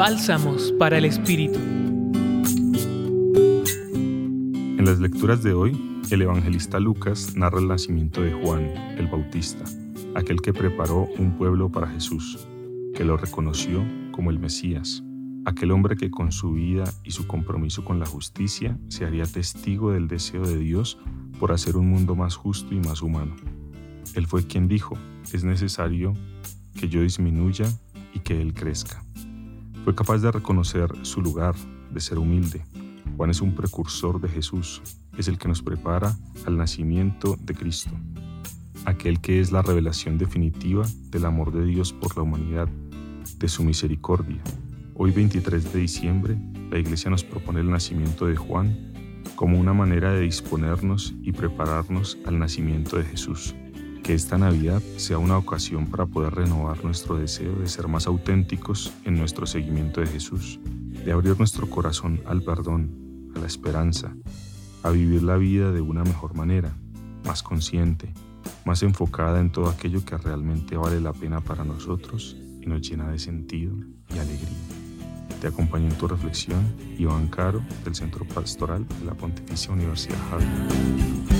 Bálsamos para el Espíritu. En las lecturas de hoy, el evangelista Lucas narra el nacimiento de Juan el Bautista, aquel que preparó un pueblo para Jesús, que lo reconoció como el Mesías, aquel hombre que con su vida y su compromiso con la justicia se haría testigo del deseo de Dios por hacer un mundo más justo y más humano. Él fue quien dijo, es necesario que yo disminuya y que Él crezca. Fue capaz de reconocer su lugar, de ser humilde. Juan es un precursor de Jesús, es el que nos prepara al nacimiento de Cristo, aquel que es la revelación definitiva del amor de Dios por la humanidad, de su misericordia. Hoy 23 de diciembre, la Iglesia nos propone el nacimiento de Juan como una manera de disponernos y prepararnos al nacimiento de Jesús que esta Navidad sea una ocasión para poder renovar nuestro deseo de ser más auténticos en nuestro seguimiento de Jesús, de abrir nuestro corazón al perdón, a la esperanza, a vivir la vida de una mejor manera, más consciente, más enfocada en todo aquello que realmente vale la pena para nosotros y nos llena de sentido y alegría. Te acompaño en tu reflexión, Iván Caro, del Centro Pastoral de la Pontificia Universidad Javier.